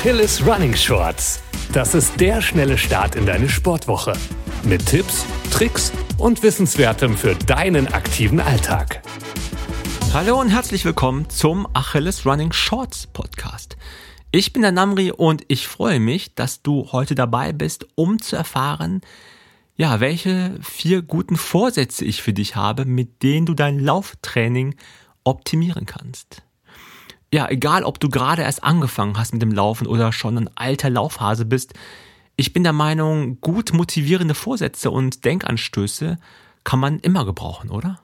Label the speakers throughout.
Speaker 1: Achilles Running Shorts. Das ist der schnelle Start in deine Sportwoche. Mit Tipps, Tricks und Wissenswertem für deinen aktiven Alltag.
Speaker 2: Hallo und herzlich willkommen zum Achilles Running Shorts Podcast. Ich bin der Namri und ich freue mich, dass du heute dabei bist, um zu erfahren, ja, welche vier guten Vorsätze ich für dich habe, mit denen du dein Lauftraining optimieren kannst ja, egal ob du gerade erst angefangen hast mit dem Laufen oder schon ein alter Laufhase bist, ich bin der Meinung, gut motivierende Vorsätze und Denkanstöße kann man immer gebrauchen, oder?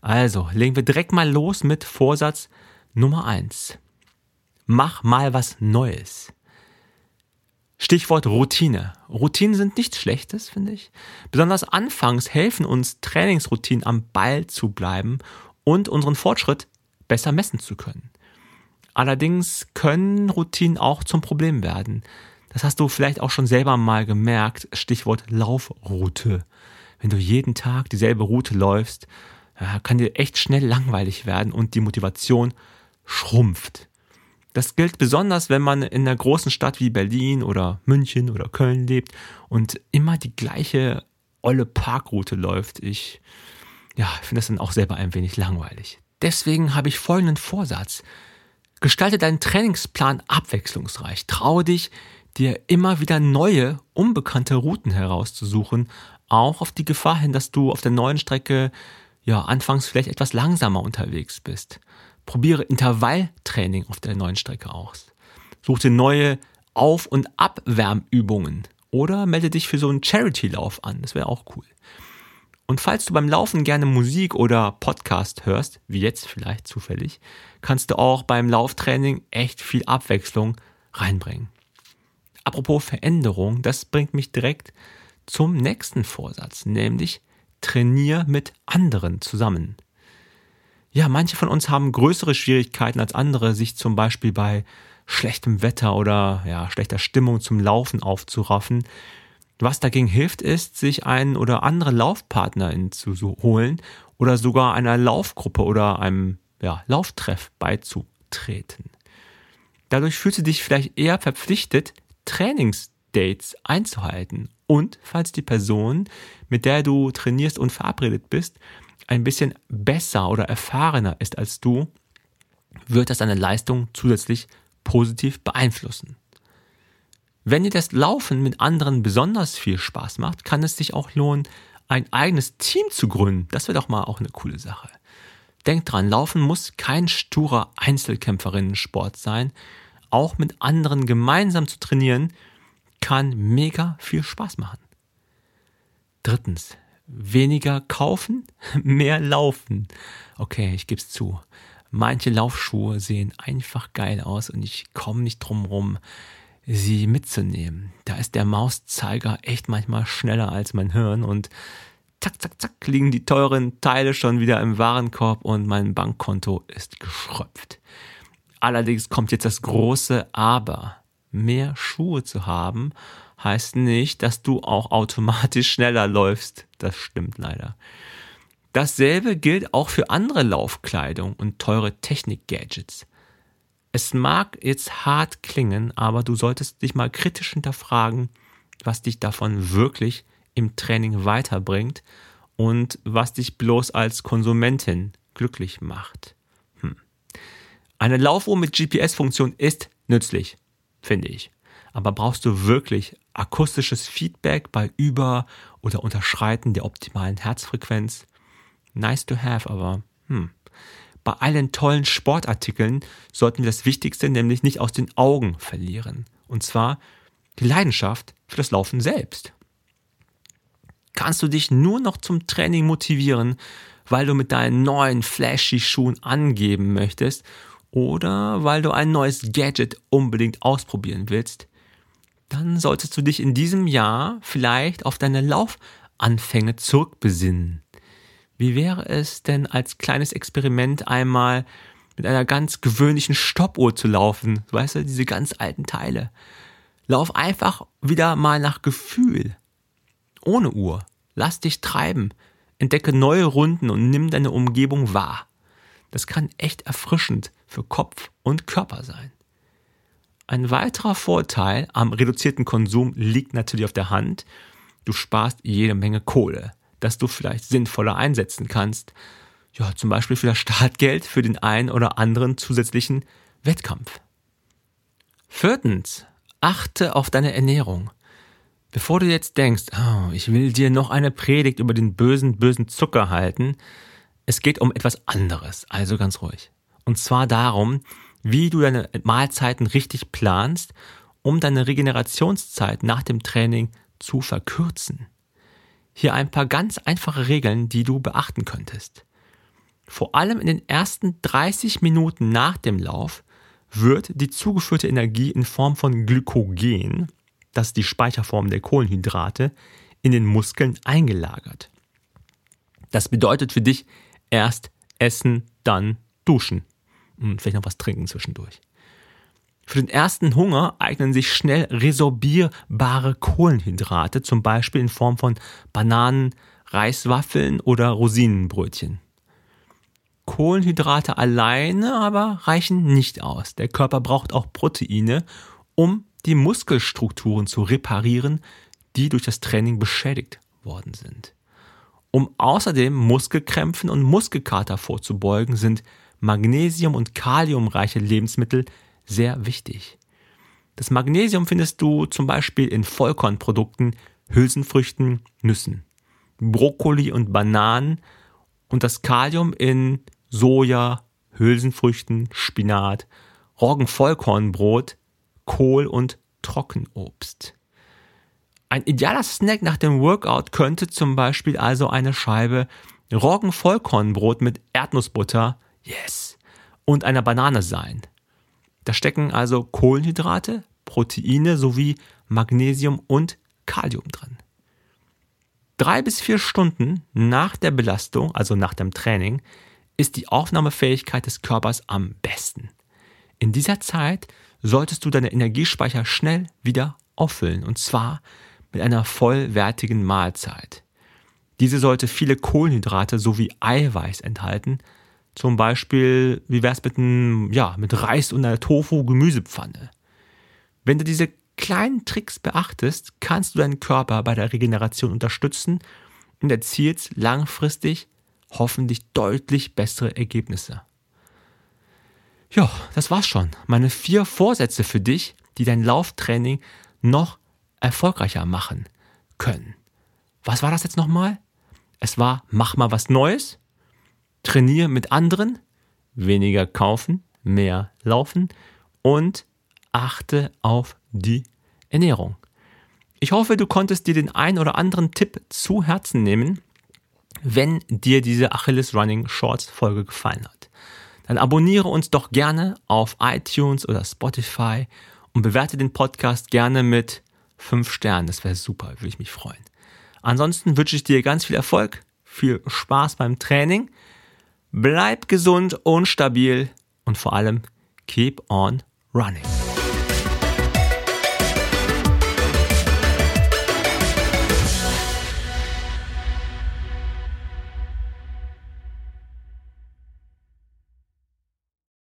Speaker 2: Also, legen wir direkt mal los mit Vorsatz Nummer eins: Mach mal was Neues. Stichwort Routine. Routinen sind nichts Schlechtes, finde ich. Besonders anfangs helfen uns Trainingsroutinen am Ball zu bleiben und unseren Fortschritt besser messen zu können. Allerdings können Routinen auch zum Problem werden. Das hast du vielleicht auch schon selber mal gemerkt. Stichwort Laufroute. Wenn du jeden Tag dieselbe Route läufst, kann dir echt schnell langweilig werden und die Motivation schrumpft. Das gilt besonders, wenn man in einer großen Stadt wie Berlin oder München oder Köln lebt und immer die gleiche olle Parkroute läuft. Ich, ja, finde das dann auch selber ein wenig langweilig. Deswegen habe ich folgenden Vorsatz. Gestalte deinen Trainingsplan abwechslungsreich. Traue dich, dir immer wieder neue, unbekannte Routen herauszusuchen, auch auf die Gefahr hin, dass du auf der neuen Strecke ja anfangs vielleicht etwas langsamer unterwegs bist. Probiere Intervalltraining auf der neuen Strecke aus. Such dir neue Auf- und Abwärmübungen oder melde dich für so einen Charity-Lauf an. Das wäre auch cool. Und falls du beim Laufen gerne Musik oder Podcast hörst, wie jetzt vielleicht zufällig, kannst du auch beim Lauftraining echt viel Abwechslung reinbringen. Apropos Veränderung, das bringt mich direkt zum nächsten Vorsatz, nämlich trainier mit anderen zusammen. Ja, manche von uns haben größere Schwierigkeiten als andere, sich zum Beispiel bei schlechtem Wetter oder ja, schlechter Stimmung zum Laufen aufzuraffen. Was dagegen hilft, ist, sich einen oder andere Laufpartnerin zu holen oder sogar einer Laufgruppe oder einem ja, Lauftreff beizutreten. Dadurch fühlst du dich vielleicht eher verpflichtet, Trainingsdates einzuhalten und falls die Person, mit der du trainierst und verabredet bist, ein bisschen besser oder erfahrener ist als du, wird das deine Leistung zusätzlich positiv beeinflussen. Wenn dir das Laufen mit anderen besonders viel Spaß macht, kann es sich auch lohnen, ein eigenes Team zu gründen. Das wäre doch mal auch eine coole Sache. Denk dran, Laufen muss kein sturer Einzelkämpferinnen-Sport sein. Auch mit anderen gemeinsam zu trainieren, kann mega viel Spaß machen. Drittens, weniger kaufen, mehr laufen. Okay, ich gebe es zu. Manche Laufschuhe sehen einfach geil aus und ich komme nicht drum rum, sie mitzunehmen. Da ist der Mauszeiger echt manchmal schneller als mein Hirn und zack, zack, zack liegen die teuren Teile schon wieder im Warenkorb und mein Bankkonto ist geschröpft. Allerdings kommt jetzt das große Aber. Mehr Schuhe zu haben heißt nicht, dass du auch automatisch schneller läufst. Das stimmt leider. Dasselbe gilt auch für andere Laufkleidung und teure Technik-Gadgets. Es mag jetzt hart klingen, aber du solltest dich mal kritisch hinterfragen, was dich davon wirklich im Training weiterbringt und was dich bloß als Konsumentin glücklich macht. Hm. Eine Laufuhr mit GPS-Funktion ist nützlich, finde ich. Aber brauchst du wirklich akustisches Feedback bei Über- oder Unterschreiten der optimalen Herzfrequenz? Nice to have, aber hm. Bei allen tollen Sportartikeln sollten wir das Wichtigste nämlich nicht aus den Augen verlieren. Und zwar die Leidenschaft für das Laufen selbst. Kannst du dich nur noch zum Training motivieren, weil du mit deinen neuen flashy Schuhen angeben möchtest oder weil du ein neues Gadget unbedingt ausprobieren willst, dann solltest du dich in diesem Jahr vielleicht auf deine Laufanfänge zurückbesinnen. Wie wäre es denn als kleines Experiment einmal mit einer ganz gewöhnlichen Stoppuhr zu laufen? Weißt du, diese ganz alten Teile. Lauf einfach wieder mal nach Gefühl. Ohne Uhr. Lass dich treiben. Entdecke neue Runden und nimm deine Umgebung wahr. Das kann echt erfrischend für Kopf und Körper sein. Ein weiterer Vorteil am reduzierten Konsum liegt natürlich auf der Hand. Du sparst jede Menge Kohle, das du vielleicht sinnvoller einsetzen kannst. Ja, zum Beispiel für das Startgeld für den einen oder anderen zusätzlichen Wettkampf. Viertens, achte auf deine Ernährung. Bevor du jetzt denkst, oh, ich will dir noch eine Predigt über den bösen, bösen Zucker halten, es geht um etwas anderes, also ganz ruhig. Und zwar darum, wie du deine Mahlzeiten richtig planst, um deine Regenerationszeit nach dem Training zu verkürzen. Hier ein paar ganz einfache Regeln, die du beachten könntest. Vor allem in den ersten 30 Minuten nach dem Lauf wird die zugeführte Energie in Form von Glykogen, das ist die Speicherform der Kohlenhydrate, in den Muskeln eingelagert. Das bedeutet für dich erst essen, dann duschen und vielleicht noch was trinken zwischendurch. Für den ersten Hunger eignen sich schnell resorbierbare Kohlenhydrate, zum Beispiel in Form von Bananen, Reiswaffeln oder Rosinenbrötchen. Kohlenhydrate alleine aber reichen nicht aus. Der Körper braucht auch Proteine, um die Muskelstrukturen zu reparieren, die durch das Training beschädigt worden sind. Um außerdem Muskelkrämpfen und Muskelkater vorzubeugen, sind Magnesium- und Kaliumreiche Lebensmittel sehr wichtig. Das Magnesium findest du zum Beispiel in Vollkornprodukten, Hülsenfrüchten, Nüssen, Brokkoli und Bananen und das Kalium in Soja, Hülsenfrüchten, Spinat, Roggenvollkornbrot, Kohl und Trockenobst. Ein idealer Snack nach dem Workout könnte zum Beispiel also eine Scheibe Roggenvollkornbrot mit Erdnussbutter, yes, und einer Banane sein. Da stecken also Kohlenhydrate, Proteine sowie Magnesium und Kalium drin. Drei bis vier Stunden nach der Belastung, also nach dem Training, ist die Aufnahmefähigkeit des Körpers am besten. In dieser Zeit solltest du deine Energiespeicher schnell wieder auffüllen und zwar mit einer vollwertigen Mahlzeit. Diese sollte viele Kohlenhydrate sowie Eiweiß enthalten, zum Beispiel, wie wär's mit einem, ja, mit Reis und einer Tofu-Gemüsepfanne. Wenn du diese kleinen Tricks beachtest, kannst du deinen Körper bei der Regeneration unterstützen und erzielst langfristig hoffentlich deutlich bessere Ergebnisse. Ja, das war's schon. Meine vier Vorsätze für dich, die dein Lauftraining noch erfolgreicher machen können. Was war das jetzt nochmal? Es war, mach mal was Neues, trainiere mit anderen, weniger kaufen, mehr laufen und achte auf die Ernährung. Ich hoffe, du konntest dir den ein oder anderen Tipp zu Herzen nehmen wenn dir diese Achilles Running Shorts Folge gefallen hat, dann abonniere uns doch gerne auf iTunes oder Spotify und bewerte den Podcast gerne mit 5 Sternen. Das wäre super, würde ich mich freuen. Ansonsten wünsche ich dir ganz viel Erfolg, viel Spaß beim Training, bleib gesund und stabil und vor allem keep on running.